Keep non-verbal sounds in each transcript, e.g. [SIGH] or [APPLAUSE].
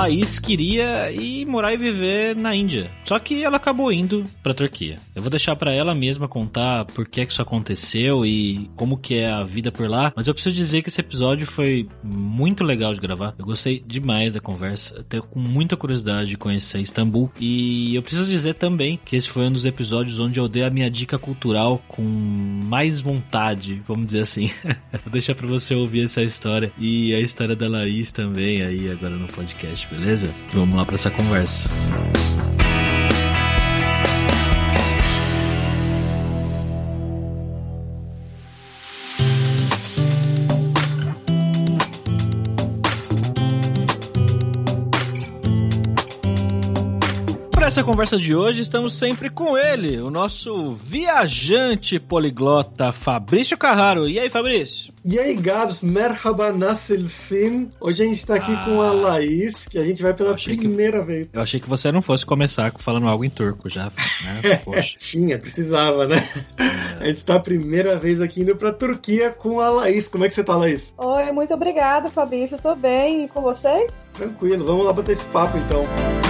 Laís queria ir morar e viver na Índia. Só que ela acabou indo pra Turquia. Eu vou deixar para ela mesma contar por que, que isso aconteceu e como que é a vida por lá. Mas eu preciso dizer que esse episódio foi muito legal de gravar. Eu gostei demais da conversa. Tenho com muita curiosidade de conhecer Istambul. E eu preciso dizer também que esse foi um dos episódios onde eu dei a minha dica cultural com mais vontade, vamos dizer assim. [LAUGHS] vou deixar para você ouvir essa história e a história da Laís também aí agora no podcast, beleza? Vamos lá para essa conversa. Essa conversa de hoje, estamos sempre com ele, o nosso viajante poliglota Fabrício Carraro. E aí, Fabrício? E aí, Gabs, merhaba nasıl sim? Hoje a gente tá aqui ah, com a ah. Laís, que a gente vai pela primeira que, vez. Eu achei que você não fosse começar falando algo em turco já, né? [LAUGHS] Tinha, precisava, né? É. A gente tá a primeira vez aqui indo pra Turquia com a Laís. Como é que você tá, Laís? Oi, muito obrigada, Fabrício. Eu tô bem. E com vocês? Tranquilo, vamos lá bater esse papo então.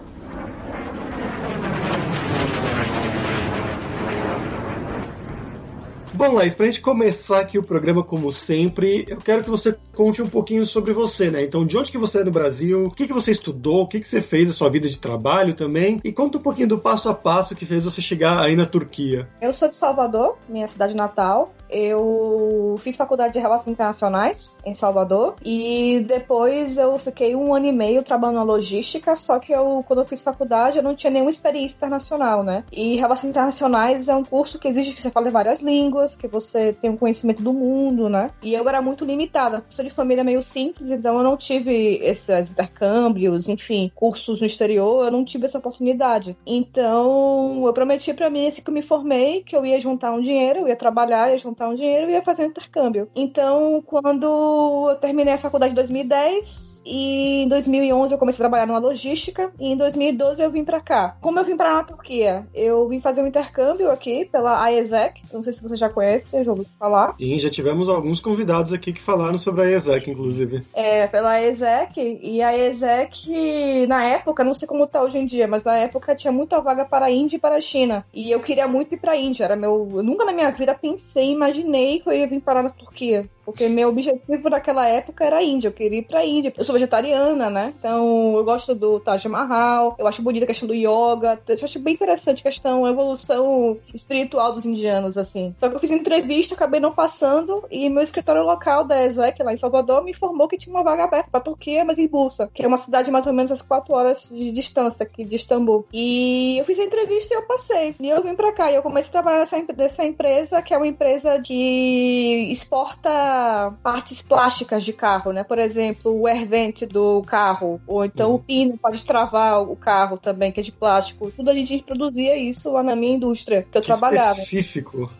Bom, Laís, pra gente começar aqui o programa como sempre, eu quero que você conte um pouquinho sobre você, né? Então, de onde que você é no Brasil, o que que você estudou, o que que você fez na sua vida de trabalho também, e conta um pouquinho do passo a passo que fez você chegar aí na Turquia. Eu sou de Salvador, minha cidade natal. Eu fiz faculdade de Relações Internacionais em Salvador e depois eu fiquei um ano e meio trabalhando na logística, só que eu, quando eu fiz faculdade, eu não tinha nenhuma experiência internacional, né? E Relações Internacionais é um curso que exige que você fale várias línguas, que você tem um conhecimento do mundo, né? E eu era muito limitada. Sou de família meio simples, então eu não tive esses intercâmbios, enfim, cursos no exterior, eu não tive essa oportunidade. Então, eu prometi para mim, assim que eu me formei, que eu ia juntar um dinheiro, eu ia trabalhar, ia juntar um dinheiro e ia fazer um intercâmbio. Então, quando eu terminei a faculdade em 2010, e em 2011 eu comecei a trabalhar numa logística e em 2012 eu vim para cá. Como eu vim para a Turquia? Eu vim fazer um intercâmbio aqui pela AESEC, não sei se você já conhece, já ouviu falar. Sim, já tivemos alguns convidados aqui que falaram sobre a AESEC, inclusive. É, pela AESEC, e a AESEC, na época, não sei como tá hoje em dia, mas na época tinha muita vaga para a Índia e para a China. E eu queria muito ir para a Índia, era meu... Eu nunca na minha vida pensei, imaginei que eu ia vir parar na Turquia. Porque meu objetivo naquela época era a Índia, eu queria ir pra Índia. Eu sou vegetariana, né? Então eu gosto do Taj Mahal, eu acho bonita a questão do yoga, eu acho bem interessante a questão, a evolução espiritual dos indianos, assim. Só que eu fiz entrevista, acabei não passando, e meu escritório local da ESEC, lá em Salvador, me informou que tinha uma vaga aberta pra Turquia, mas em Bursa, que é uma cidade mais ou menos às quatro horas de distância aqui de Istambul. E eu fiz a entrevista e eu passei. E eu vim pra cá, e eu comecei a trabalhar nessa, nessa empresa, que é uma empresa que exporta partes plásticas de carro, né? Por exemplo, o airvent do carro, ou então uhum. o pino para destravar o carro também, que é de plástico. Tudo a gente produzia isso lá na minha indústria, que eu que trabalhava. Específico.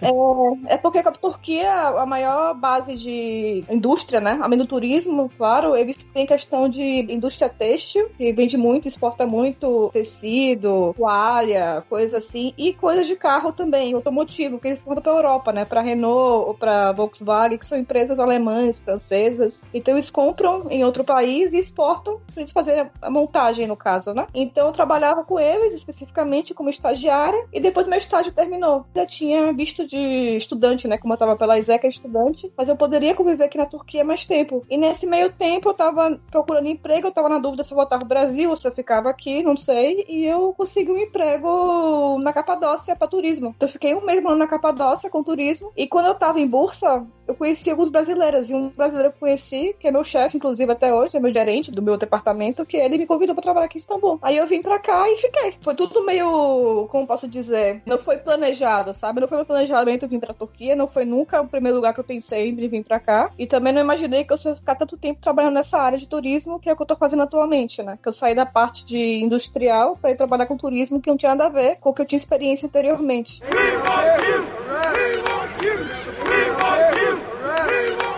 É, é porque a Turquia, a maior base de indústria, né? Além do turismo, claro, eles têm questão de indústria têxtil, que vende muito, exporta muito tecido, toalha, coisa assim, e coisas de carro também, automotivo, que eles exportam para Europa, né? Para Renault ou para Volkswagen, que são empresas alemãs, francesas. Então eles compram em outro país e exportam para eles fazerem a montagem, no caso, né? Então eu trabalhava com eles especificamente como estagiária e depois meu estágio terminou. Já tinha visto de estudante, né? Como eu estava pela ISEC estudante, mas eu poderia conviver aqui na Turquia mais tempo. E nesse meio tempo eu estava procurando emprego, eu estava na dúvida se eu voltava ao Brasil ou se eu ficava aqui, não sei. E eu consegui um emprego na Capadócia para turismo. Então eu fiquei um mês morando na Capadócia com turismo. E quando eu estava em Bursa, eu conheci alguns brasileiros. E um brasileiro que eu conheci, que é meu chefe, inclusive até hoje, é meu gerente do meu departamento, que ele me convidou para trabalhar aqui em Istambul. Aí eu vim pra cá e fiquei. Foi tudo meio, como posso dizer, não foi planejado, sabe? Não foi meu planejamento vir pra Turquia, não foi nunca o primeiro lugar que eu pensei em vir pra cá. E também não imaginei que eu fosse ficar tanto tempo trabalhando nessa área de turismo, que é o que eu tô fazendo atualmente, né? Que eu saí da parte de industrial para ir trabalhar com turismo, que não tinha nada a ver com o que eu tinha experiência anteriormente. Arriba!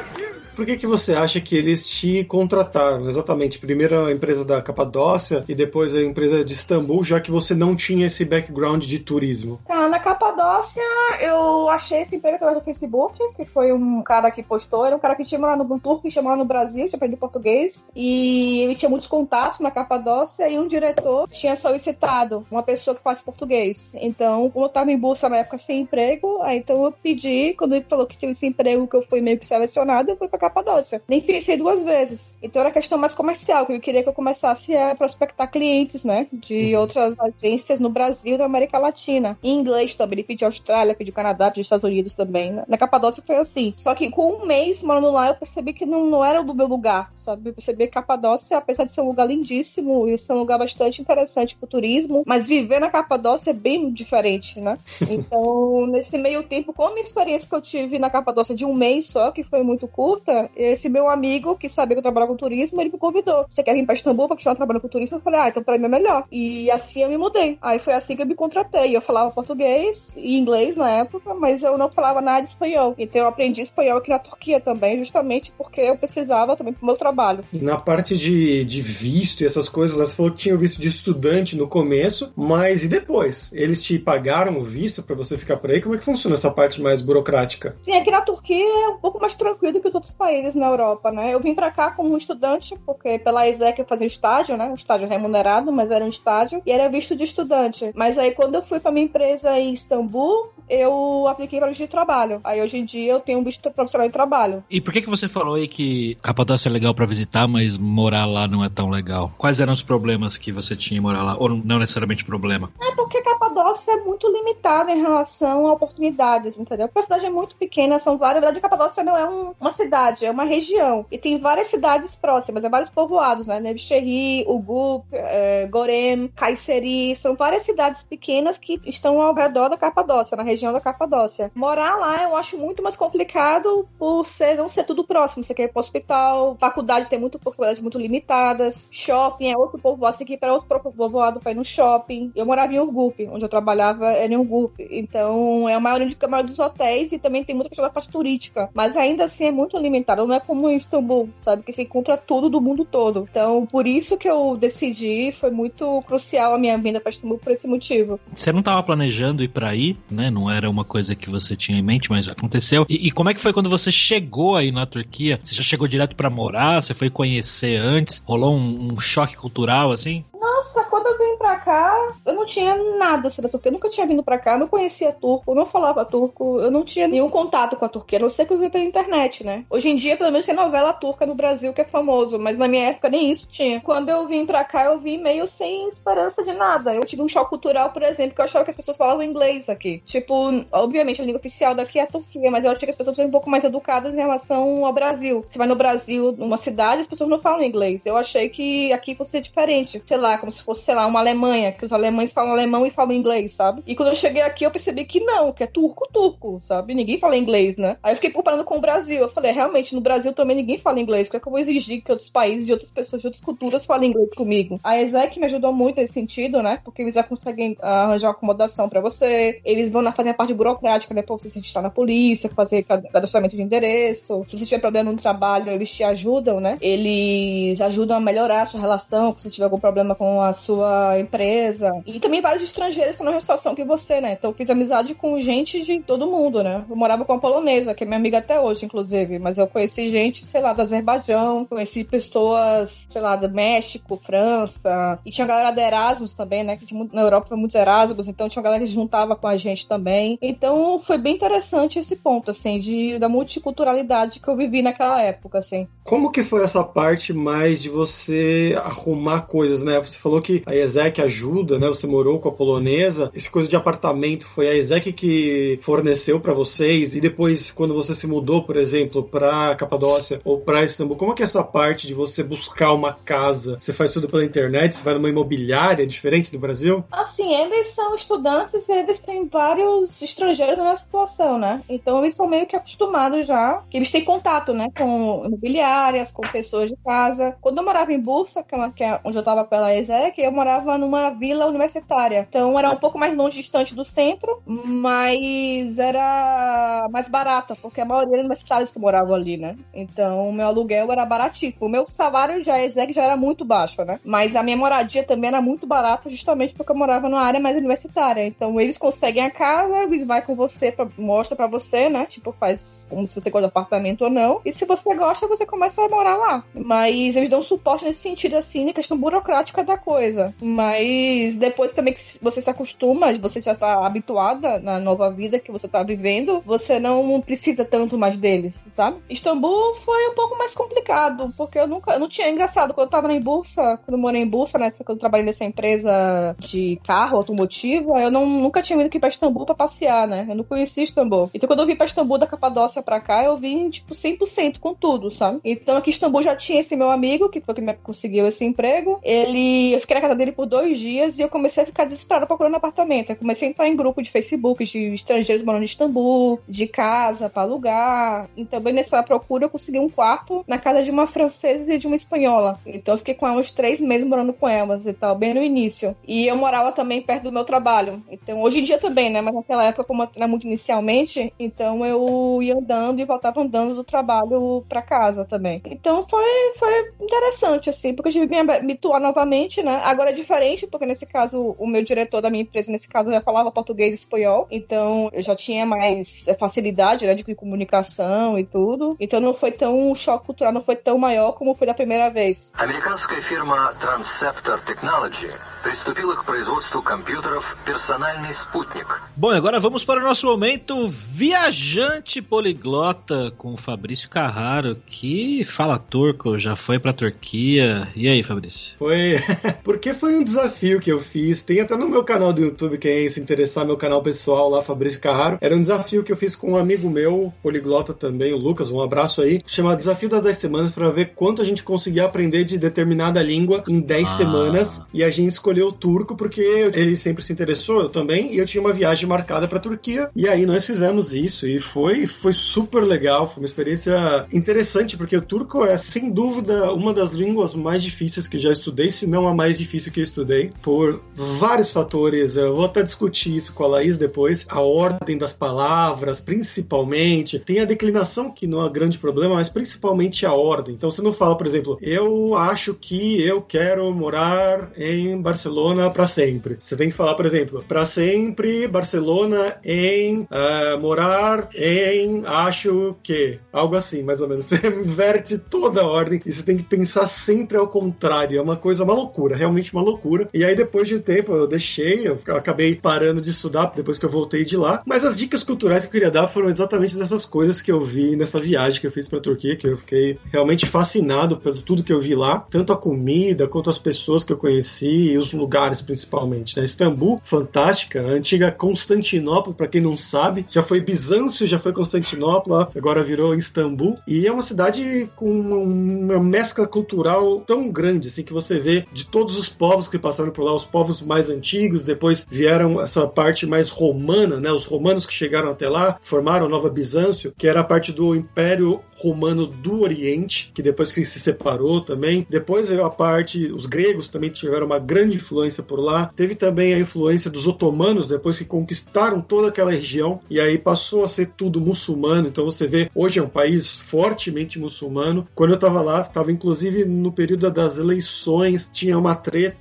Por que, que você acha que eles te contrataram? Exatamente, primeiro a empresa da Capadócia e depois a empresa de Istambul, já que você não tinha esse background de turismo. Tá, na Capadócia eu achei esse emprego através do Facebook, que foi um cara que postou, era um cara que tinha morado no turco, que tinha morado no Brasil, tinha aprendido português, e ele tinha muitos contatos na Capadócia e um diretor tinha solicitado uma pessoa que faz português. Então, como eu tava em busca na época sem emprego, aí então eu pedi, quando ele falou que tinha esse emprego que eu fui meio que selecionado, eu fui pra Capadócia. Nem pensei duas vezes. Então era questão mais comercial, que eu queria que eu começasse a prospectar clientes, né? De uhum. outras agências no Brasil e na América Latina. Em inglês também. Ele pediu Austrália, pediu Canadá, pediu Estados Unidos também. Né? Na Capadócia foi assim. Só que com um mês morando lá, eu percebi que não, não era do meu lugar, sabe? Eu percebi que Capadócia, apesar de ser um lugar lindíssimo e ser um lugar bastante interessante pro turismo, mas viver na Capadócia é bem diferente, né? [LAUGHS] Então, nesse meio tempo, com a minha experiência que eu tive na Capadócia de um mês só, que foi muito curta, esse meu amigo, que sabia que eu trabalhava com turismo, ele me convidou. Você quer vir pra Istambul pra continuar trabalhando com turismo? Eu falei, ah, então pra mim é melhor. E assim eu me mudei. Aí foi assim que eu me contratei. Eu falava português e inglês na época, mas eu não falava nada de espanhol. Então eu aprendi espanhol aqui na Turquia também, justamente porque eu precisava também pro meu trabalho. E na parte de, de visto e essas coisas, você falou que tinha visto de estudante no começo, mas e depois? Eles te pagaram o visto para você ficar por aí? Como é que funciona essa parte mais burocrática? Sim, aqui na Turquia é um pouco mais tranquilo do que outros países na Europa, né? Eu vim para cá como estudante, porque pela ESEC eu fazia estágio, né? Um estágio remunerado, mas era um estágio, e era visto de estudante. Mas aí quando eu fui para minha empresa em Istambul, eu apliquei para visto de trabalho. Aí hoje em dia eu tenho visto profissional de trabalho. E por que que você falou aí que Capadócia é legal para visitar, mas morar lá não é tão legal? Quais eram os problemas que você tinha em morar lá? Ou não necessariamente problema? É porque Capadócia é muito limitada em relação a oportunidades, entendeu? Porque a cidade é muito pequena, são várias. Na verdade, Capadócia não é um, uma cidade cidade, é uma região. E tem várias cidades próximas, é vários povoados, né? Nevşehir, Ugup, é, Gorem, Kayseri. São várias cidades pequenas que estão ao redor da Capadócia, na região da Capadócia. Morar lá eu acho muito mais complicado por ser, não ser tudo próximo. Você quer ir pro hospital, faculdade tem muito faculdades muito limitadas, shopping é outro povoado, você tem que ir para outro povoado para ir no shopping. Eu morava em Urgup, onde eu trabalhava era em Urgup. Então é a maioria, a maioria dos hotéis e também tem muita questão da parte turística. Mas ainda assim é muito limitado limitado, não é como em Istambul, sabe? Que você encontra tudo do mundo todo. Então, por isso que eu decidi, foi muito crucial a minha vinda para Istambul por esse motivo. Você não estava planejando ir para aí, né? Não era uma coisa que você tinha em mente, mas aconteceu. E, e como é que foi quando você chegou aí na Turquia? Você já chegou direto para morar? Você foi conhecer antes? Rolou um, um choque cultural assim? Nossa, eu vim pra cá, eu não tinha nada sobre a Turquia. Eu nunca tinha vindo pra cá, não conhecia turco, não falava turco, eu não tinha nenhum contato com a Turquia, não ser que eu vi pela internet, né? Hoje em dia, pelo menos, tem novela turca no Brasil que é famoso, mas na minha época nem isso tinha. Quando eu vim pra cá, eu vim meio sem esperança de nada. Eu tive um choque cultural, por exemplo, que eu achava que as pessoas falavam inglês aqui. Tipo, obviamente a língua oficial daqui é a Turquia, mas eu achei que as pessoas são um pouco mais educadas em relação ao Brasil. Você vai no Brasil, numa cidade, as pessoas não falam inglês. Eu achei que aqui fosse diferente. Sei lá, como se fosse, sei lá, uma Alemanha, que os alemães falam alemão e falam inglês, sabe? E quando eu cheguei aqui, eu percebi que não, que é turco-turco, sabe? Ninguém fala inglês, né? Aí eu fiquei comparando com o Brasil. Eu falei, realmente, no Brasil também ninguém fala inglês. Por que, é que eu vou exigir que outros países, de outras pessoas, de outras culturas falem inglês comigo? A ESEC me ajudou muito nesse sentido, né? Porque eles já conseguem arranjar uma acomodação para você, eles vão fazer a parte burocrática, né? Pra você se registrar na polícia, fazer cadastramento de endereço. Se você tiver problema no trabalho, eles te ajudam, né? Eles ajudam a melhorar a sua relação, se você tiver algum problema com a sua empresa. E também vários estrangeiros estão na situação que você, né? Então fiz amizade com gente de todo mundo, né? Eu morava com uma polonesa, que é minha amiga até hoje, inclusive. Mas eu conheci gente, sei lá, do Azerbaijão, conheci pessoas, sei lá, do México, França. E tinha galera da Erasmus também, né? Que na Europa foi muitos Erasmus, então tinha galera que juntava com a gente também. Então foi bem interessante esse ponto, assim, de, da multiculturalidade que eu vivi naquela época, assim. Como que foi essa parte mais de você arrumar coisas, né? Você falou que a ESEC ajuda, né? Você morou com a polonesa. Esse coisa de apartamento foi a ESEC que forneceu para vocês e depois quando você se mudou, por exemplo, para Capadócia ou para Istambul, como é que é essa parte de você buscar uma casa? Você faz tudo pela internet? Você vai numa imobiliária diferente do Brasil? Assim, eles são estudantes e eles têm vários estrangeiros na situação, né? Então eles são meio que acostumados já, eles têm contato, né, com imobiliárias, com pessoas de casa. Quando eu morava em Bursa, que é, é onde eu tava com a Ezek, eu morava numa vila universitária. Então era um pouco mais longe, distante do centro, mas era mais barata, porque a maioria era universitários que moravam ali, né? Então meu aluguel era baratíssimo. O meu salário já já era muito baixo, né? Mas a minha moradia também era muito barata, justamente porque eu morava numa área mais universitária. Então eles conseguem a casa, eles vai com você, pra, mostra para você, né? Tipo, faz como se você gosta de apartamento ou não. E se você gosta, você começa a morar lá. Mas eles dão suporte nesse sentido, assim, na questão burocrática da coisa. Mas depois também que você se acostuma, você já tá habituada na nova vida que você tá vivendo, você não precisa tanto mais deles, sabe? Istambul foi um pouco mais complicado, porque eu nunca, eu não tinha, engraçado, quando eu tava em Bursa, quando eu morei em Bursa, nessa, quando eu trabalhei nessa empresa de carro automotivo, eu não, nunca tinha ido aqui pra Istambul pra passear, né? Eu não conhecia Istambul. Então quando eu vim pra Istambul da Capadócia pra cá, eu vim, tipo, 100% com tudo, sabe? Então aqui em Istambul já tinha esse meu amigo, que foi que me conseguiu esse emprego. Ele, eu fiquei na casa dele por dois dias e eu comecei a ficar desesperada procurando apartamento. Eu comecei a entrar em grupo de Facebook de estrangeiros morando em Istambul, de casa pra alugar. Então, bem nessa procura, eu consegui um quarto na casa de uma francesa e de uma espanhola. Então, eu fiquei com ela uns três meses morando com elas e tal, bem no início. E eu morava também perto do meu trabalho. Então, hoje em dia também, né? Mas naquela época, como era muito inicialmente, então eu ia andando e voltava andando do trabalho para casa também. Então foi, foi interessante, assim, porque eu tive que me habituar novamente, né? Agora é diferente, porque nesse caso, o meu diretor da minha empresa, nesse caso, já falava português e espanhol, então eu já tinha mais é, facilidade, né, de comunicação e tudo. Então não foi tão, o choque cultural não foi tão maior como foi da primeira vez. Американская фирма Transceptor Technology приступила к производству компьютеров «Персональный спутник». Bom, agora vamos para o nosso momento viajante poliglota com o Fabrício Carraro, que fala turco, já foi para Turquia. E aí, Fabrício? Foi, [LAUGHS] porque foi um desafio que eu fiz. Tem até no meu canal do YouTube, quem se interessar, meu canal pessoal lá, Fabrício Carraro. Era um desafio que eu fiz com um amigo meu, poliglota também, o Lucas, um abraço aí, chamado Desafio das 10 Semanas, para ver quanto a gente conseguia aprender de determinada língua em 10 ah. semanas. E a gente escolheu o turco porque ele sempre se interessou, eu também, e eu tinha uma viagem marcada para Turquia. E aí nós fizemos isso e foi, foi super legal, foi uma experiência interessante, porque o turco é sem dúvida uma das línguas mais difíceis que já estudei, se não a mais difícil que eu estudei, por vários fatores. Eu vou até discutir isso com a Laís depois, a ordem das palavras, principalmente. Tem a declinação, que não é um grande problema, mas principalmente a ordem. Então você não fala, por exemplo, eu acho que eu quero morar em Barcelona para sempre. Você tem que falar, por exemplo, para sempre Barcelona em uh, morar em acho que algo assim, mais ou menos. [LAUGHS] Você inverte toda a ordem e você tem que pensar sempre ao contrário. É uma coisa, uma loucura, realmente uma loucura. E aí depois de um tempo eu deixei, eu acabei parando de estudar depois que eu voltei de lá. Mas as dicas culturais que eu queria dar foram exatamente dessas coisas que eu vi nessa viagem que eu fiz para Turquia, que eu fiquei realmente fascinado pelo tudo que eu vi lá, tanto a comida quanto as pessoas que eu conheci, os lugares principalmente. Né? Istambul, fantástica, a antiga Constantinopla, para quem não sabe, já foi Bizâncio, já foi Constantinopla, agora virou Istambul. E é uma cidade com uma mescla cultural tão grande, assim, que você vê de todos os povos que passaram por lá, os povos mais antigos, depois vieram essa parte mais romana, né? Os romanos que chegaram até lá formaram a Nova Bizâncio, que era a parte do Império Romano do Oriente, que depois que se separou também. Depois veio a parte, os gregos também tiveram uma grande influência por lá. Teve também a influência dos otomanos depois que conquistaram toda aquela região e aí passou a ser tudo muçulmano. Então você vê, hoje é um país fortemente muçulmano. Quando eu estava lá, estava inclusive no período das eleições, tinha uma treta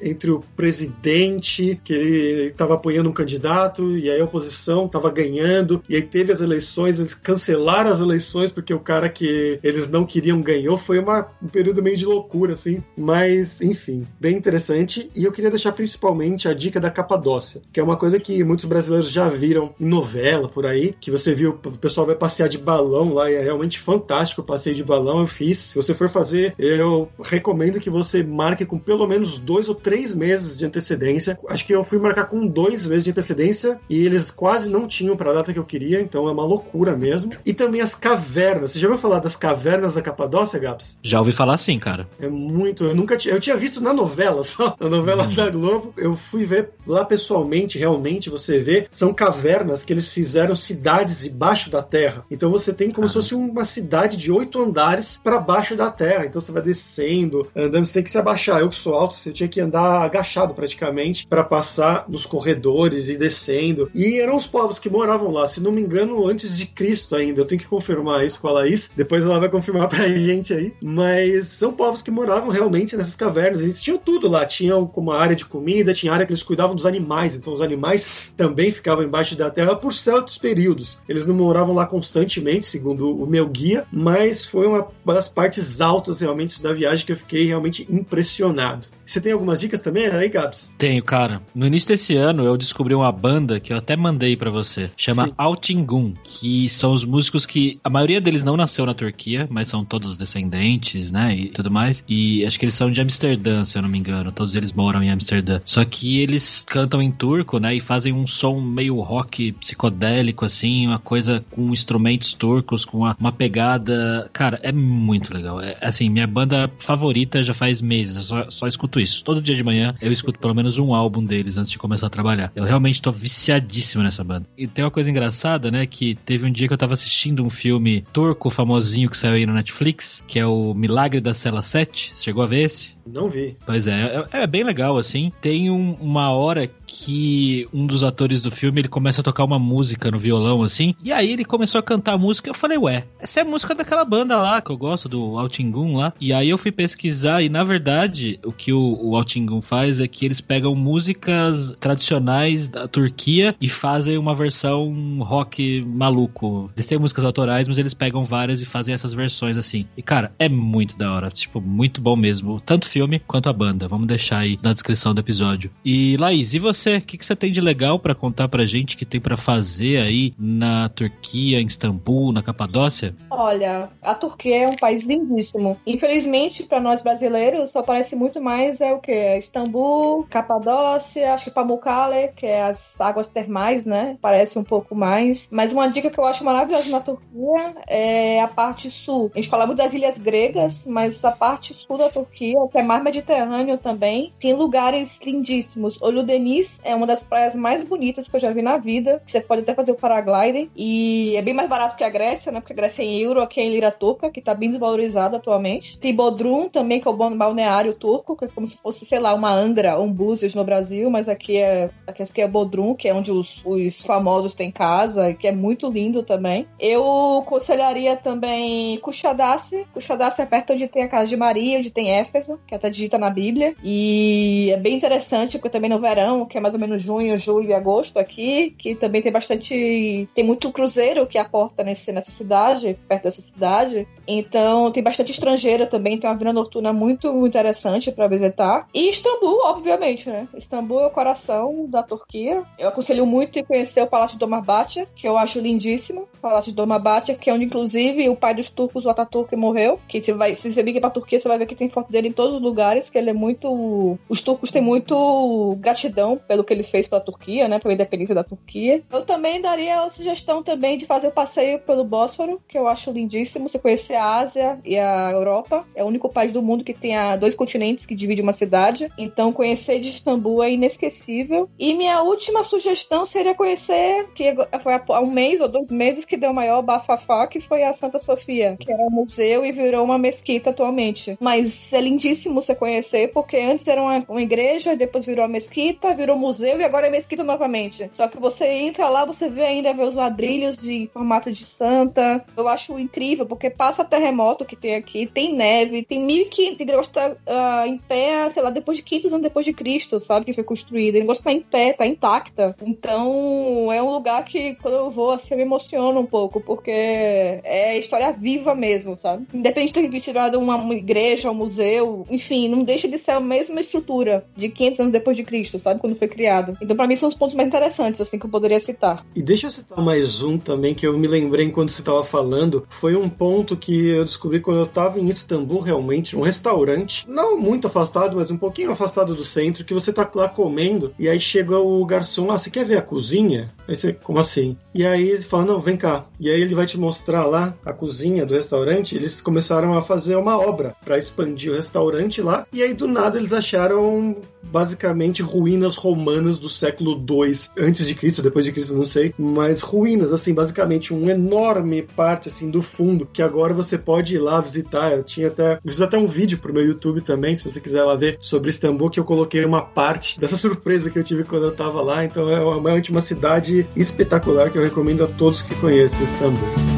entre o presidente, que ele estava apoiando um candidato e aí a oposição estava ganhando, e aí teve as eleições, eles cancelaram as eleições porque o cara que eles não queriam ganhou. Foi uma, um período meio de loucura, assim. Mas, enfim, bem interessante e eu queria deixar principalmente a dica da Capadócia, que é uma coisa que muitos brasileiros já viram em novela por aí, que você viu o pessoal vai passear de balão lá e é realmente fantástico o passeio de balão. Eu fiz. Se você for fazer, eu recomendo que você marque com pelo menos dois ou três meses de antecedência. Acho que eu fui marcar com dois meses de antecedência e eles quase não tinham para a data que eu queria, então é uma loucura mesmo. E também as cavernas. Você já ouviu falar das cavernas da Capadócia, Gabs? Já ouvi falar sim, cara. É muito. Eu nunca tinha. Eu tinha visto na novela só, [LAUGHS] na novela hum. da Globo. Eu fui ver lá pessoalmente, realmente, você vê, são cavernas que eles fizeram cidades debaixo da terra. Então você tem como ah. se fosse uma cidade de oito andares para baixo da terra. Então você vai descendo, andando, você tem que se abaixar. Eu que sou alto, você tinha que andar agachado praticamente para passar nos corredores e descendo. E eram os povos que moravam lá, se não me engano, antes de Cristo ainda. Eu tenho que confirmar isso com a Laís, depois ela vai confirmar [LAUGHS] pra gente aí. Mas são povos que moravam realmente nessas cavernas. Eles tinham tudo lá, tinham como área de comida, tinha área que eles cuidavam dos animais. Então os animais também ficavam embaixo da terra por certos períodos. Eles não moravam lá constantemente, segundo o meu guia, mas foi uma das partes altas realmente da viagem que eu fiquei realmente impressionado. Você tem algumas dicas também aí, Gabs? Tenho, cara. No início desse ano eu descobri uma banda que eu até mandei para você. Chama Altingun, que são os músicos que a maioria deles não nasceu na Turquia, mas são todos descendentes, né, e tudo mais. E acho que eles são de Amsterdã, se eu não me engano. Todos eles moram em Amsterdã. Só que eles cantam em turco, né, e fazem um som meio rock psicodélico assim, uma coisa com instrumentos turcos, com uma, uma pegada, cara, é muito legal. É assim, minha banda favorita já faz meses, eu só, só escuto isso. Todo dia de manhã eu escuto pelo menos um álbum deles antes de começar a trabalhar. Eu realmente tô viciadíssimo nessa banda. E tem uma coisa engraçada, né? Que teve um dia que eu tava assistindo um filme turco famosinho que saiu aí no Netflix, que é o Milagre da Cela 7. Você chegou a ver esse? Não vi. Pois é, é, é bem legal, assim. Tem um, uma hora que um dos atores do filme ele começa a tocar uma música no violão, assim. E aí ele começou a cantar a música. Eu falei, ué, essa é a música daquela banda lá que eu gosto, do Altingun lá. E aí eu fui pesquisar e, na verdade, o que o, o Altingun faz é que eles pegam músicas tradicionais da Turquia e fazem uma versão rock maluco. Eles têm músicas autorais, mas eles pegam várias e fazem essas versões assim. E, cara, é muito da hora. Tipo, muito bom mesmo. Tanto filme quanto a banda. Vamos deixar aí na descrição do episódio. E, Laís, e você? O que, que você tem de legal para contar pra gente que tem para fazer aí na Turquia, em Istambul, na Capadócia? Olha, a Turquia é um país lindíssimo. Infelizmente, para nós brasileiros, só parece muito mais é o que? Istambul, Capadócia, acho que Pamukkale, que é as águas termais, né? Parece um pouco mais. Mas uma dica que eu acho maravilhosa na Turquia é a parte sul. A gente fala muito das ilhas gregas, mas a parte sul da Turquia, que é mais Mediterrâneo também, tem lugares lindíssimos. Oludeniz é uma das praias mais bonitas que eu já vi na vida. Você pode até fazer o paragliding. E é bem mais barato que a Grécia, né? Porque a Grécia é em euro, aqui é em lira turca, que tá bem desvalorizado atualmente. Tem Bodrum também, que é o balneário turco, é como se fosse, sei lá, uma Angra ou um Búzios no Brasil, mas aqui é, aqui é Bodrum, que é onde os, os famosos têm casa, que é muito lindo também. Eu aconselharia também Kushadasi. Kushadasi é perto onde tem a casa de Maria, onde tem Éfeso, que até digita na Bíblia. E é bem interessante, porque também no verão, que é mais ou menos junho, julho e agosto aqui, que também tem bastante. Tem muito cruzeiro que aporta nesse, nessa cidade, perto dessa cidade. Então tem bastante estrangeira também, tem uma vida noturna muito interessante para visitar. E Istambul, obviamente, né? Istambul é o coração da Turquia. Eu aconselho muito conhecer o Palácio Dolmabahçe, que eu acho lindíssimo. O Palácio Dolmabahçe, que é onde inclusive o pai dos turcos, o Ataturk, morreu. Que você vai, se você vir aqui pra Turquia, você vai ver que tem foto dele em todos os lugares, que ele é muito. Os turcos têm muito gratidão pelo que ele fez pela Turquia, né? Pela independência da Turquia. Eu também daria a sugestão também de fazer o passeio pelo Bósforo, que eu acho lindíssimo. Você conhecer a Ásia e a Europa. É o único país do mundo que tem dois continentes que divide uma cidade. Então, conhecer de Istambul é inesquecível. E minha última sugestão seria conhecer, que foi há um mês ou dois meses que deu o maior bafafá, que foi a Santa Sofia, que era um museu e virou uma mesquita atualmente. Mas é lindíssimo você conhecer, porque antes era uma, uma igreja, depois virou uma mesquita, virou museu e agora é mesquita novamente. Só que você entra lá, você vê ainda vê os ladrilhos de formato de santa. Eu acho incrível, porque passa terremoto que tem aqui, tem neve, tem 1500 igrejas uh, pé, sei lá, depois de 500 anos depois de Cristo, sabe? Que foi construída. O negócio tá em pé, tá intacta. Então, é um lugar que quando eu vou, assim, eu me emociono um pouco, porque é história viva mesmo, sabe? Independente de ter virado uma, igreja, um museu, enfim, não deixa de ser uma mesma estrutura de 500 anos depois de Cristo, sabe? Quando foi criado. Então, para mim, são os pontos mais interessantes, assim, que eu poderia citar. E deixa eu citar mais um também, que eu me lembrei enquanto você estava falando. Foi um ponto que eu descobri quando eu estava em Istambul, realmente, um restaurante, não muito afastado, mas um pouquinho afastado do centro, que você tá lá comendo, e aí chega o garçom, ah, você quer ver a cozinha? Aí você, como assim? E aí ele fala, não, vem cá. E aí ele vai te mostrar lá a cozinha do restaurante. Eles começaram a fazer uma obra para expandir o restaurante lá. E aí do nada eles acharam basicamente ruínas romanas do século 2 antes de Cristo, depois de Cristo, não sei, mas ruínas assim, basicamente um enorme parte assim do fundo que agora você pode ir lá visitar. Eu tinha até fiz até um vídeo pro meu YouTube também, se você quiser lá ver sobre Istambul que eu coloquei uma parte dessa [LAUGHS] surpresa que eu tive quando eu tava lá. Então é uma, uma cidade espetacular que eu recomendo a todos que conhecem Istambul.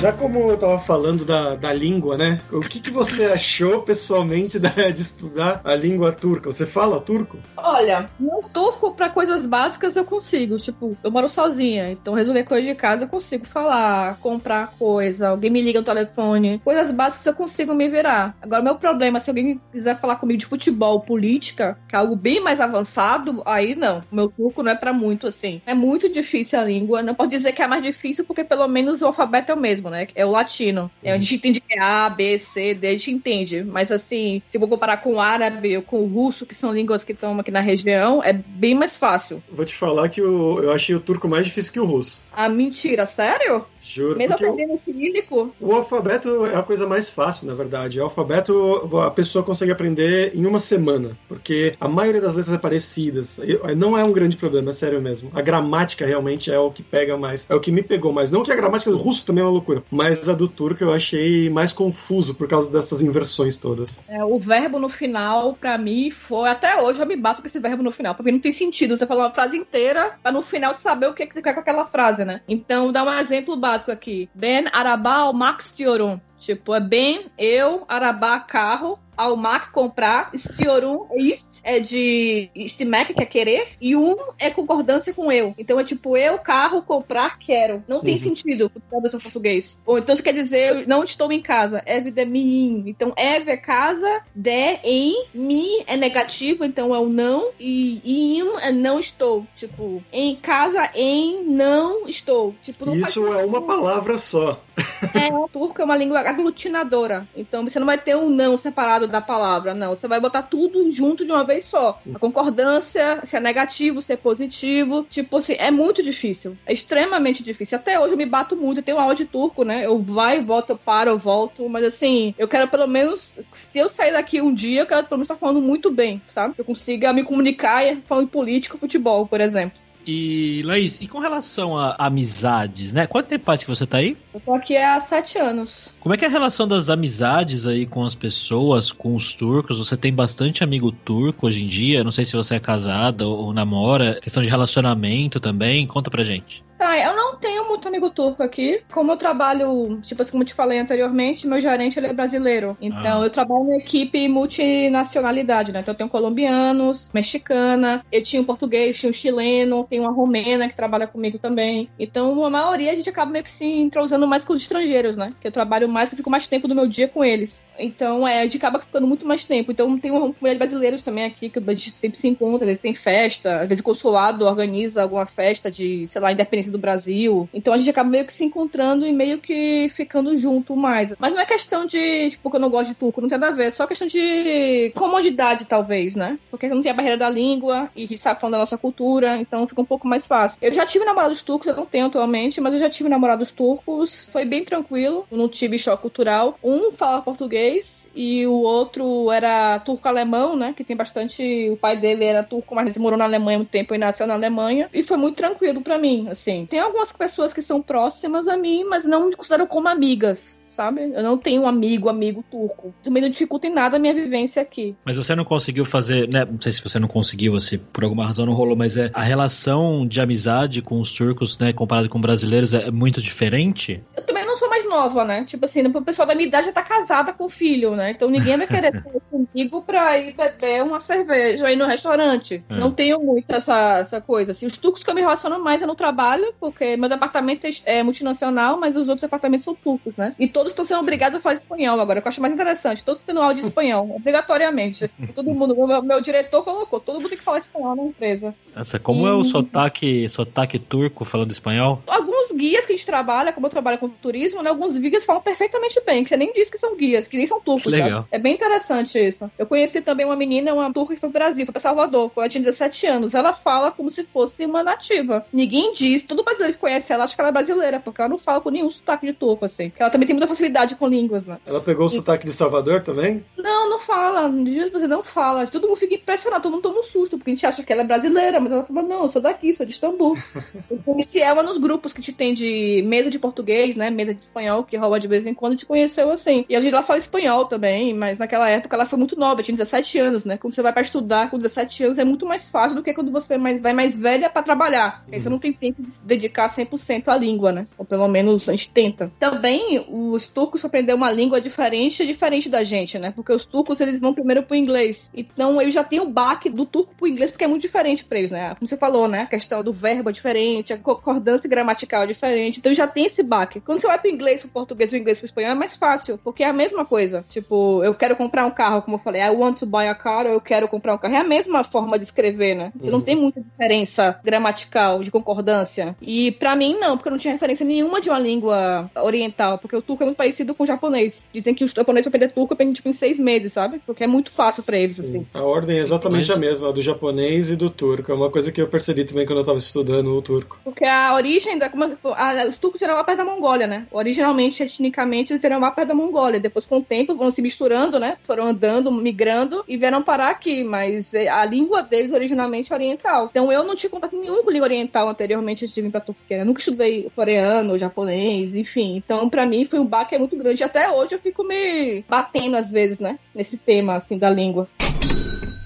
Já como eu tava falando da, da língua, né? O que, que você achou pessoalmente da, de estudar a língua turca? Você fala turco? Olha, no turco, para coisas básicas eu consigo. Tipo, eu moro sozinha, então resolver coisas de casa eu consigo falar, comprar coisa, alguém me liga no telefone. Coisas básicas eu consigo me virar. Agora, meu problema, se alguém quiser falar comigo de futebol, política, que é algo bem mais avançado, aí não. Meu turco não é para muito assim. É muito difícil a língua. Não posso dizer que é mais difícil, porque pelo menos o alfabeto é o mesmo mesmo, né? É o latino. É, a gente entende que é A, B, C, D, a gente entende. Mas assim, se eu vou comparar com o árabe ou com o russo, que são línguas que estão aqui na região, é bem mais fácil. Vou te falar que eu, eu achei o turco mais difícil que o russo. Ah, mentira, sério? Juro. Mesmo aprendendo o cirílico? O alfabeto é a coisa mais fácil, na verdade. O alfabeto a pessoa consegue aprender em uma semana, porque a maioria das letras é parecidas. Não é um grande problema, é sério mesmo. A gramática realmente é o que pega mais, é o que me pegou mais. Não que a gramática do russo também é uma loucura, mas a do turco eu achei mais confuso por causa dessas inversões todas. É, o verbo no final, para mim, foi. Até hoje eu me bato com esse verbo no final, porque não tem sentido você falar uma frase inteira pra no final saber o que, é que você quer com aquela frase, né? Então, dá um exemplo básico aqui. Ben Arabal Max Tiorum. Tipo, é bem eu, Arabá, carro, Almac comprar, Stiorum ist é de Stimek, que é querer, e um é concordância com eu. Então é tipo eu, carro, comprar, quero. Não tem uhum. sentido o tradutor português. Ou então isso quer dizer eu não estou em casa. Ev de mim. Então ev é casa, de em, mi é negativo, então é o não, e im é não estou. Tipo, em casa, em não estou. Tipo, não Isso é uma palavra só. É, o turco é uma língua aglutinadora. Então você não vai ter um não separado da palavra, não. Você vai botar tudo junto de uma vez só. A concordância, se é negativo, se é positivo. Tipo assim, é muito difícil. É extremamente difícil. Até hoje eu me bato muito. Eu tenho aula de turco, né? Eu vai, volto, eu paro, eu volto. Mas assim, eu quero pelo menos. Se eu sair daqui um dia, eu quero pelo menos estar falando muito bem, sabe? Eu consiga me comunicar e falando político, futebol, por exemplo. E, Laís, e com relação a amizades, né? Quanto tempo faz que você tá aí? Eu tô aqui há sete anos. Como é que é a relação das amizades aí com as pessoas, com os turcos? Você tem bastante amigo turco hoje em dia? Não sei se você é casada ou namora. Questão de relacionamento também. Conta pra gente. Tá, eu não tenho muito amigo turco aqui. Como eu trabalho, tipo assim, como eu te falei anteriormente, meu gerente ele é brasileiro. Então ah. eu trabalho em equipe multinacionalidade, né? Então eu tenho colombianos, mexicana, eu tinha um português, tinha um chileno, tem uma romena que trabalha comigo também. Então a maioria a gente acaba meio que se entrosando mais com os estrangeiros, né? Que eu trabalho mais, porque eu fico mais tempo do meu dia com eles. Então é, a gente acaba ficando muito mais tempo. Então tem uma mulheres brasileiros também aqui que a gente sempre se encontra, eles têm festa, às vezes o consulado organiza alguma festa de, sei lá, independência do Brasil. Então a gente acaba meio que se encontrando e meio que ficando junto mais. Mas não é questão de, tipo, que eu não gosto de turco, não tem nada a ver. É só questão de comodidade, talvez, né? Porque não tem a barreira da língua e a gente sabe falando da nossa cultura, então fica um pouco mais fácil. Eu já tive namorados turcos, eu não tenho atualmente, mas eu já tive namorados turcos. Foi bem tranquilo, não tive choque cultural. Um fala português e o outro era turco-alemão, né? Que tem bastante. O pai dele era turco, mas ele morou na Alemanha há tempo e nasceu na Alemanha. E foi muito tranquilo para mim, assim. Tem algumas pessoas que são próximas a mim, mas não me considero como amigas sabe? Eu não tenho um amigo, amigo turco. Também não dificulta em nada a minha vivência aqui. Mas você não conseguiu fazer, né? Não sei se você não conseguiu, se por alguma razão não rolou, mas é a relação de amizade com os turcos, né, comparado com brasileiros, é muito diferente? Eu também nova, né? Tipo assim, o pessoal da minha idade já tá casada com o filho, né? Então ninguém vai querer [LAUGHS] comigo pra ir beber uma cerveja aí no restaurante. É. Não tenho muito essa, essa coisa. Assim, os turcos que eu me relaciono mais é no trabalho, porque meu departamento é- é multinacional, mas os outros departamentos são turcos, né? E todos estão sendo obrigados a falar espanhol agora, que eu acho mais interessante. Todos tendo aula de espanhol, [LAUGHS] obrigatoriamente. Todo mundo, meu, meu diretor colocou, todo mundo tem que falar espanhol na empresa. Nossa, como é o sotaque, sotaque turco falando espanhol? alguns guias que a gente trabalha, como eu trabalho com turismo, né? Alguns guias falam perfeitamente bem, que você nem diz que são guias, que nem são turcos. Que legal. É bem interessante isso. Eu conheci também uma menina, uma turca que foi pro Brasil, foi pra Salvador, quando ela tinha 17 anos. Ela fala como se fosse uma nativa. Ninguém diz, todo brasileiro que conhece ela acha que ela é brasileira, porque ela não fala com nenhum sotaque de turco, assim. Ela também tem muita facilidade com línguas, né? Ela pegou o sotaque de Salvador também? Não, não fala. Você não fala. Todo mundo fica impressionado, todo mundo toma um susto, porque a gente acha que ela é brasileira, mas ela fala, não, eu sou daqui, sou de Istambul. [LAUGHS] eu conheci ela nos grupos que te tem de mesa de português, né? Mesa de espanhol, que rola de vez em quando, gente conheceu assim. E a gente lá fala espanhol também, mas naquela época ela foi muito nova, tinha 17 anos, né? Quando você vai pra estudar com 17 anos é muito mais fácil do que quando você mais, vai mais velha pra trabalhar. Aí você não tem tempo de se dedicar 100% à língua, né? Ou pelo menos a gente tenta. Também os turcos pra aprender uma língua diferente é diferente da gente, né? Porque os turcos eles vão primeiro pro inglês. Então eles já tem o baque do turco pro inglês porque é muito diferente pra eles, né? Como você falou, né? A questão do verbo é diferente, a concordância gramatical é diferente. Então já tem esse baque. Quando você vai pro inglês, pro português, pro inglês, pro espanhol é mais fácil, porque é a mesma coisa. Tipo, eu quero comprar um carro, como eu falei, I want to buy a car, ou eu quero comprar um carro. É a mesma forma de escrever, né? Você não tem muita diferença gramatical, de concordância. E pra mim, não, porque eu não tinha referência nenhuma de uma língua oriental, porque o turco é muito parecido com o japonês. Dizem que os japoneses pra aprender turco aprendem tipo em seis meses, sabe? Porque é muito fácil pra eles, assim. A ordem é exatamente Mas- a mesma, a do japonês e do turco. É uma coisa que eu percebi também quando eu tava estudando o turco. Porque a origem da. A- os turcos eram lá perto da Mongólia, né? Originalmente, etnicamente, eles eram lá perto da Mongólia. Depois, com o tempo, vão se misturando, né? Foram andando, migrando e vieram parar aqui. Mas eh, a língua deles originalmente é oriental. Então eu não tinha contato nenhum com língua oriental anteriormente antes de vir pra Turquia. Eu nunca estudei coreano, japonês, enfim. Então, pra mim, foi um baque muito grande. Até hoje eu fico me batendo às vezes, né? Nesse tema, assim, da língua.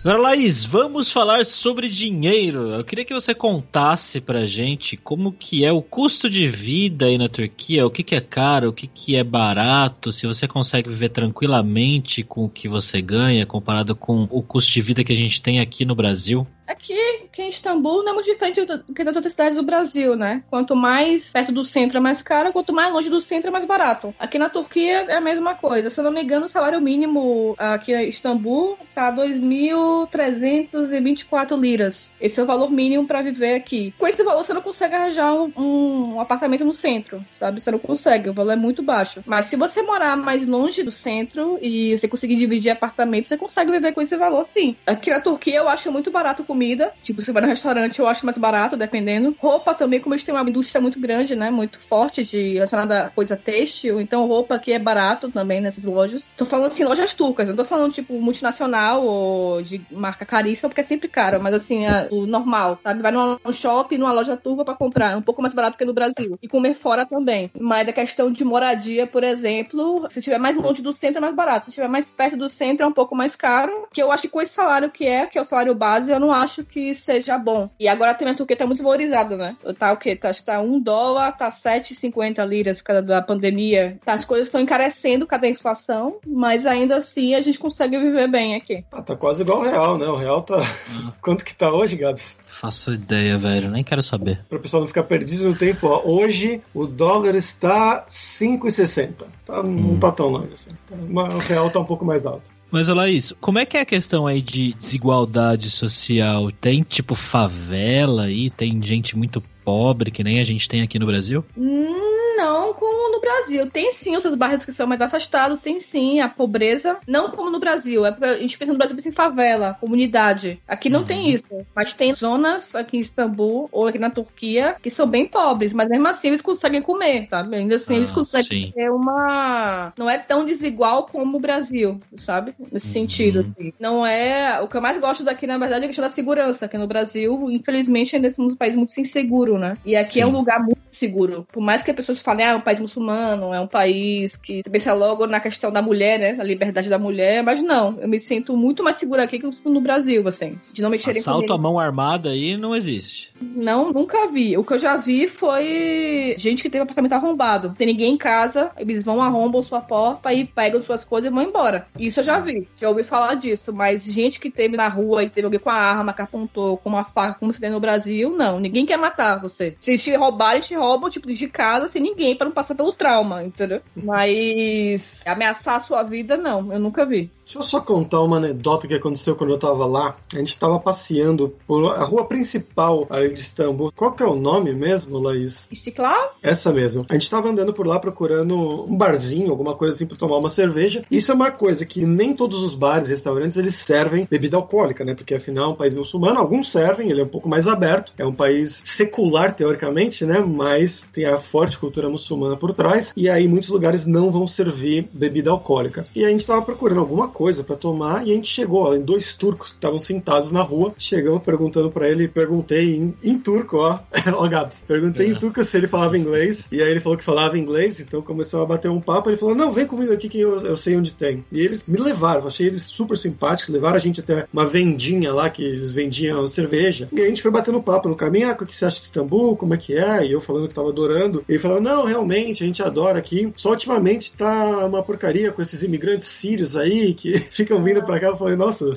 Agora, Laís, vamos falar sobre dinheiro. Eu queria que você contasse pra gente como que é o custo de vida aí na Turquia, o que, que é caro, o que, que é barato, se você consegue viver tranquilamente com o que você ganha comparado com o custo de vida que a gente tem aqui no Brasil. Aqui, em Istambul não é muito diferente do do que nas outras cidades do Brasil, né? Quanto mais perto do centro é mais caro, quanto mais longe do centro é mais barato. Aqui na Turquia é a mesma coisa. Se eu não me engano, o salário mínimo aqui em Istambul tá 2.324 liras. Esse é o valor mínimo para viver aqui. Com esse valor, você não consegue arranjar um, um apartamento no centro, sabe? Você não consegue, o valor é muito baixo. Mas se você morar mais longe do centro e você conseguir dividir apartamento, você consegue viver com esse valor, sim. Aqui na Turquia eu acho muito barato comida. Tipo, você vai no restaurante, eu acho mais barato, dependendo. Roupa também, como eles têm uma indústria muito grande, né? Muito forte de relacionada a coisa têxtil. Então, roupa aqui é barato também nessas lojas. Tô falando assim, lojas turcas. Não tô falando, tipo, multinacional ou de marca caríssima, porque é sempre caro. Mas assim, é o normal, sabe? Vai num shopping, numa loja turca pra comprar. É um pouco mais barato que no Brasil. E comer fora também. Mas a questão de moradia, por exemplo, se estiver mais longe do centro é mais barato. Se estiver mais perto do centro é um pouco mais caro. Que eu acho que com esse salário que é, que é o salário base, eu não acho que seja bom. E agora também a Turquia tá muito valorizada, né? Tá o quê? Tá, acho que tá um dólar, tá 7,50 liras por causa da pandemia. Tá, as coisas estão encarecendo por causa da inflação, mas ainda assim a gente consegue viver bem aqui. Ah, tá quase igual ao real, né? O real tá. [LAUGHS] Quanto que tá hoje, Gabs? Faço ideia, velho, nem quero saber. Para o pessoal não ficar perdido no tempo, ó, hoje o dólar está 5,60. Tá, Não tá tão longe assim. Tá, mas o real tá um pouco mais alto. Mas, Laís, como é que é a questão aí de desigualdade social? Tem, tipo, favela aí? Tem gente muito pobre, que nem a gente tem aqui no Brasil? Hum, Não como no Brasil. Tem sim os seus bairros que são mais afastados, tem sim a pobreza. Não como no Brasil. É porque a gente pensa no Brasil, pensa em favela, comunidade. Aqui não tem isso. Mas tem zonas aqui em Istambul ou aqui na Turquia que são bem pobres, mas mesmo assim eles conseguem comer, sabe? Ainda assim eles Ah, conseguem sim. ter uma. Não é tão desigual como o Brasil, sabe? Nesse Uhum. sentido. assim. Não é. O que eu mais gosto daqui, na verdade, é a questão da segurança. Aqui no Brasil, infelizmente, ainda somos um país muito inseguro, né? E aqui é Sim. um lugar muito seguro. Por mais que as pessoas falem, ah, é um país muçulmano, muçulmano, é um país que você pensa logo na questão da mulher, né? A liberdade da mulher, mas não, eu me sinto muito mais segura aqui que eu sinto no Brasil, assim. De não mexerem Assalto à mão armada aí não existe. Não, nunca vi. O que eu já vi foi gente que teve apartamento arrombado. Tem ninguém em casa, eles vão, arrombam sua porta e pegam suas coisas e vão embora. Isso eu já vi. Já ouvi falar disso. Mas gente que teve na rua e teve alguém com a arma, que apontou com uma faca, como se tem no Brasil, não. Ninguém quer matar você. Se eles te roubarem, te roubam, tipo, de casa, sem ninguém, para não passar pelo trauma, entendeu? Mas ameaçar a sua vida, não. Eu nunca vi. Deixa eu só contar uma anedota que aconteceu quando eu tava lá. A gente tava passeando por a rua principal ali de Istambul. Qual que é o nome mesmo, Laís? Istiklal? Essa mesmo. A gente tava andando por lá procurando um barzinho, alguma coisa assim pra tomar uma cerveja. Isso é uma coisa que nem todos os bares e restaurantes eles servem bebida alcoólica, né? Porque afinal é um país muçulmano, alguns servem, ele é um pouco mais aberto. É um país secular teoricamente, né? Mas tem a forte cultura muçulmana por trás. E aí muitos lugares não vão servir bebida alcoólica. E a gente tava procurando alguma coisa para tomar e a gente chegou ó, em dois turcos que estavam sentados na rua. Chegamos perguntando para ele, perguntei em, em turco, ó, [LAUGHS] ó Gabs, perguntei é. em turco se ele falava inglês e aí ele falou que falava inglês, então começou a bater um papo. Ele falou: Não, vem comigo aqui que eu, eu sei onde tem. E eles me levaram, achei eles super simpáticos, levaram a gente até uma vendinha lá que eles vendiam cerveja e a gente foi batendo papo no caminho. Ah, o que você acha de Istambul? Como é que é? E eu falando que tava adorando. Ele falou: Não, realmente, a gente adora aqui. Só ultimamente tá uma porcaria com esses imigrantes sírios aí que ficam vindo pra cá. Eu falei, nossa,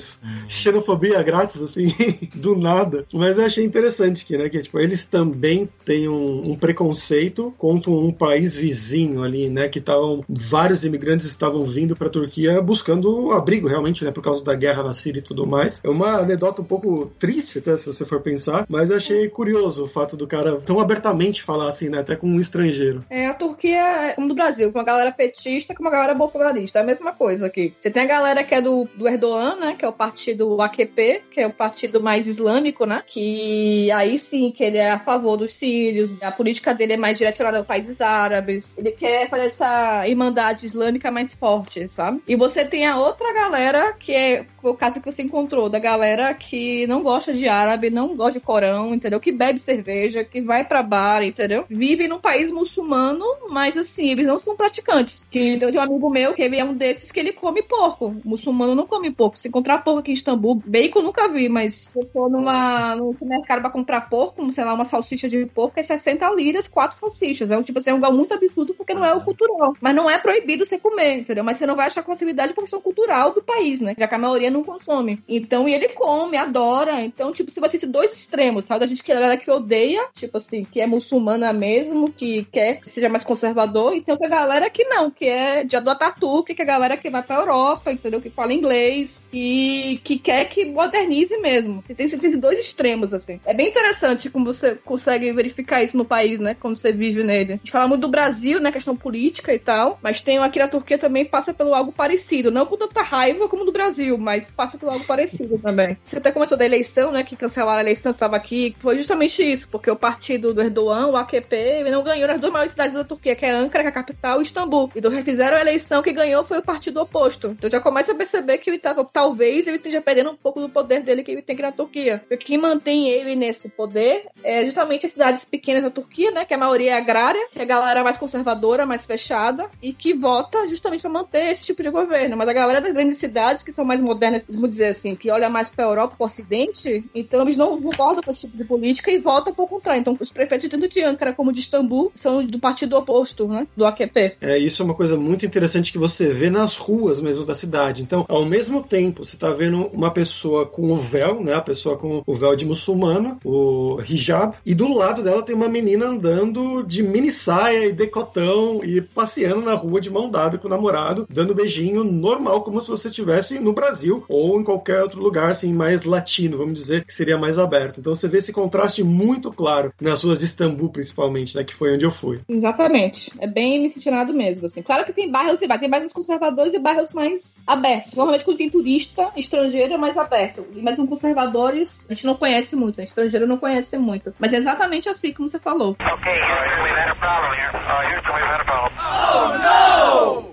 xenofobia grátis, assim, [LAUGHS] do nada. Mas eu achei interessante que, né, que tipo, eles também têm um, um preconceito contra um país vizinho ali, né, que estavam, vários imigrantes estavam vindo pra Turquia buscando abrigo, realmente, né, por causa da guerra na Síria e tudo mais. É uma anedota um pouco triste, até, se você for pensar, mas eu achei curioso o fato do cara tão abertamente falar assim, né, até com um estrangeiro. É, a Turquia é como do Brasil, com uma galera petista, com uma galera bolsonarista, é a mesma coisa aqui. Você tem a galera que é do, do Erdogan, né? Que é o partido AKP, que é o partido mais islâmico, né? Que aí sim que ele é a favor dos sírios, a política dele é mais direcionada aos países árabes. Ele quer fazer essa irmandade islâmica mais forte, sabe? E você tem a outra galera que é o caso que você encontrou, da galera que não gosta de árabe, não gosta de Corão, entendeu? Que bebe cerveja, que vai pra bar, entendeu? Vive num país muçulmano, mas assim, eles não são praticantes. Que, eu tenho um amigo meu que ele é um desses que ele come porco muçulmano não come porco. Se encontrar porco aqui em Istambul, bacon nunca vi, mas se eu for numa, no supermercado pra comprar porco, sei lá, uma salsicha de porco, é 60 liras, quatro salsichas. É um tipo assim, é um lugar muito absurdo porque não é o cultural. Mas não é proibido você comer, entendeu? Mas você não vai achar possibilidade por questão cultural do país, né? Já que a maioria não consome. Então, e ele come, adora. Então, tipo, você vai ter esses dois extremos, sabe? A gente que é a galera que odeia, tipo assim, que é muçulmana mesmo, que quer que seja mais conservador, e tem outra galera que não, que é de adotar tudo, que é a galera que vai pra Europa, entendeu? Que fala inglês e que quer que modernize mesmo. Você tem esses dois extremos, assim. É bem interessante como você consegue verificar isso no país, né? Quando você vive nele. A gente fala muito do Brasil, né? Questão política e tal, mas tem aqui na Turquia também passa pelo algo parecido. Não com tanta raiva como do Brasil, mas passa pelo algo parecido também. Você até comentou da eleição, né? Que cancelaram a eleição que estava aqui. Foi justamente isso, porque o partido do Erdogan, o AKP, não ganhou nas duas maiores cidades da Turquia, que é Ankara, que é a capital, e Istambul. Então refizeram a eleição que ganhou foi o partido oposto. Então já começa a perceber que ele tava, talvez ele esteja perdendo um pouco do poder dele que ele tem aqui na Turquia. Porque quem mantém ele nesse poder é justamente as cidades pequenas da Turquia, né? Que a maioria é agrária, que é a galera mais conservadora, mais fechada, e que vota justamente para manter esse tipo de governo. Mas a galera das grandes cidades, que são mais modernas, vamos dizer assim, que olha mais para a Europa, para o Ocidente, então eles não concordam com esse tipo de política e votam por contrário. Então, os prefeitos tanto de Ankara como de Istambul são do partido oposto, né? Do AKP. É, isso é uma coisa muito interessante que você vê nas ruas mesmo da cidade. Então, ao mesmo tempo, você está vendo uma pessoa com o véu, né? A pessoa com o véu de muçulmano, o hijab, e do lado dela tem uma menina andando de mini saia e decotão e passeando na rua de mão dada com o namorado, dando beijinho normal, como se você estivesse no Brasil ou em qualquer outro lugar, assim, mais latino, vamos dizer, que seria mais aberto. Então você vê esse contraste muito claro nas ruas de Istambul, principalmente, né? Que foi onde eu fui. Exatamente. É bem miscigenado mesmo, assim. Claro que tem bairros e vai, tem bairros conservadores e bairros mais aberto. Normalmente quando tem turista estrangeiro é mais aberto. Mas os conservadores a gente não conhece muito, né? estrangeiro não conhece muito. Mas é exatamente assim como você falou. Okay, Houston, we've had a problem here. Uh, Houston, we've had a problem.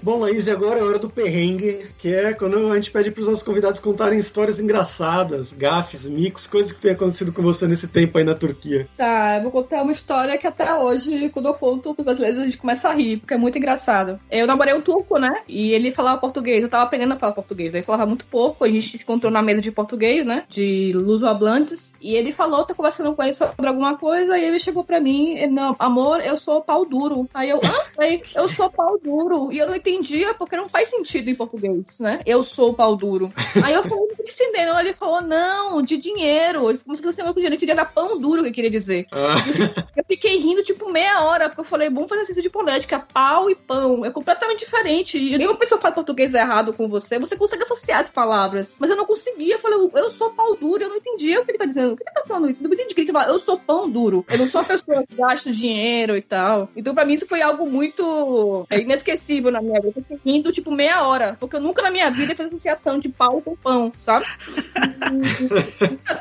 Bom, Laís, e agora é hora do perrengue, que é quando a gente pede para os nossos convidados contarem histórias engraçadas, gafes, micos, coisas que tem acontecido com você nesse tempo aí na Turquia. Tá, eu vou contar uma história que até hoje, quando eu conto com os brasileiros, a gente começa a rir, porque é muito engraçado. Eu namorei um turco, né? E ele falava português, eu tava aprendendo a falar português. Ele falava muito pouco, a gente se encontrou na mesa de português, né? De luso-hablantes. E ele falou, tá conversando com ele sobre alguma coisa, e ele chegou pra mim, ele, não, amor, eu sou pau duro. Aí eu, ah, eu sou pau duro. E eu não entendia, porque não faz sentido em português, né? Eu sou pau duro. Aí eu falei, não tô entendendo. Ele falou, não, de dinheiro. Ele falou, você não podia entender, era pão duro que ele queria dizer. Ah, [LAUGHS] Eu fiquei rindo, tipo, meia hora, porque eu falei, vamos fazer exercício de fonética, pau e pão. É completamente diferente. E nenhuma pessoa fala português errado com você, você consegue associar as palavras. Mas eu não conseguia, eu falei, eu sou pau duro, eu não entendia o que ele tá dizendo. O que ele tá falando isso? Eu não entendi que ele fala, eu sou pão duro. Eu não sou a pessoa que gasta dinheiro e tal. Então, pra mim, isso foi algo muito é, inesquecível na minha vida. Eu fiquei rindo, tipo, meia hora. Porque eu nunca na minha vida fiz associação de pau com pão, sabe?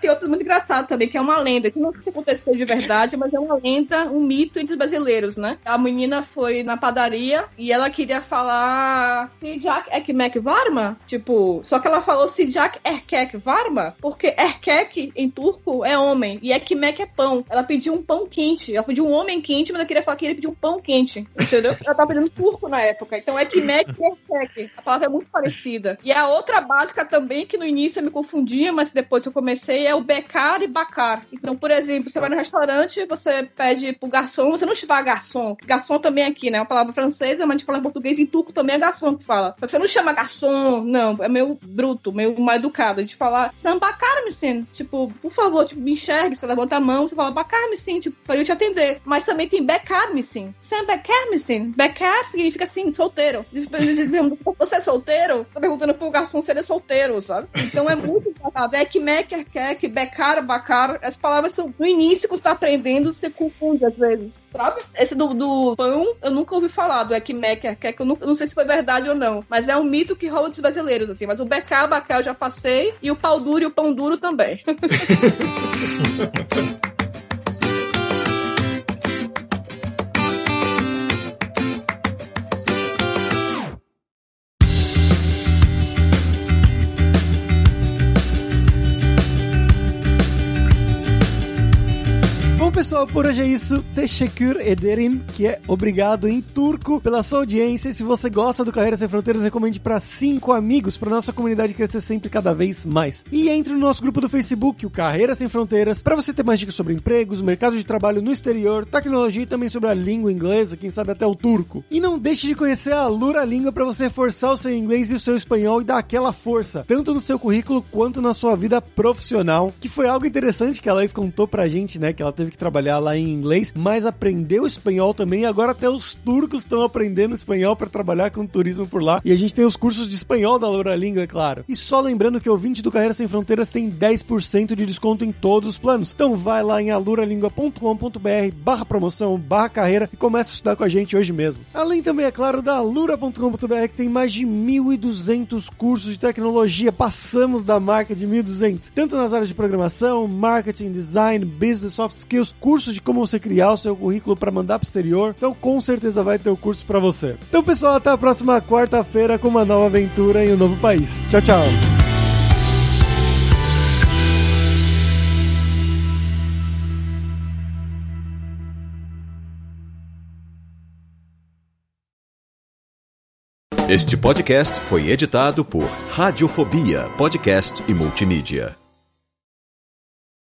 Tem outro muito engraçado também, que é uma lenda, que não se aconteceu de verdade, mas é uma lenda, um mito entre os brasileiros, né? A menina foi na padaria e ela queria falar Sijak Ekmek Varma, tipo, só que ela falou Sijak Erkek Varma, porque Erkek em turco é homem e Ekmek é pão. Ela pediu um pão quente, ela pediu um homem quente, mas ela queria falar que ele pediu um pão quente, entendeu? Ela tava pedindo turco na época, então Ekmek e Erkek. A palavra é muito parecida. E a outra básica também, que no início eu me confundia, mas depois eu comecei, é o becar e bacar. Então, por exemplo, você vai no restaurante, você pede pro garçom, você não chama garçom, garçom também é aqui, né? É uma palavra francesa, mas a gente fala em português, em turco também é garçom que fala. Que você não chama garçom, não, é meio bruto, meio mal educado. A gente fala sambacar-me sim, tipo, por favor, tipo, me enxergue, você levanta a mão, você fala bacar-me sim, tipo, pra eu te atender. Mas também tem becar-me sim. Sambacar-me sim. Becar significa assim, solteiro. [LAUGHS] Você é solteiro? Tá perguntando pro garçom se ele é solteiro, sabe? Então é muito engraçado. É que mecker, kek, becar, bacar, as palavras são no início que você tá aprendendo, você confunde às vezes, sabe? Esse do, do pão, eu nunca ouvi falar do ek mecker, kek, eu não, eu não sei se foi verdade ou não, mas é um mito que dos brasileiros, assim, mas o becar, bacar eu já passei, e o pau duro e o pão duro também. [LAUGHS] pessoal, por hoje é isso. Teşekkür ederim, que é obrigado em turco pela sua audiência. Se você gosta do Carreira Sem Fronteiras, recomende para cinco amigos, para nossa comunidade crescer sempre cada vez mais. E entre no nosso grupo do Facebook, o Carreira Sem Fronteiras, para você ter mais dicas sobre empregos, mercado de trabalho no exterior, tecnologia e também sobre a língua inglesa, quem sabe até o turco. E não deixe de conhecer a Lura Língua para você reforçar o seu inglês e o seu espanhol e dar aquela força, tanto no seu currículo quanto na sua vida profissional, que foi algo interessante que a Laís contou pra gente, né, que ela teve que trabalhar lá em inglês, mas aprendeu espanhol também, e agora até os turcos estão aprendendo espanhol para trabalhar com turismo por lá. E a gente tem os cursos de espanhol da Lura Língua, é claro. E só lembrando que o ouvinte do Carreira Sem Fronteiras tem 10% de desconto em todos os planos. Então vai lá em aluralingua.com.br barra promoção, barra carreira e começa a estudar com a gente hoje mesmo. Além também, é claro, da alura.com.br que tem mais de 1.200 cursos de tecnologia. Passamos da marca de 1.200. Tanto nas áreas de programação, marketing, design, business, soft skills, cursos de como você criar o seu currículo para mandar pro exterior. Então com certeza vai ter o curso para você. Então pessoal, até a próxima quarta-feira com uma nova aventura em um novo país. Tchau, tchau. Este podcast foi editado por Radiofobia, podcast e multimídia.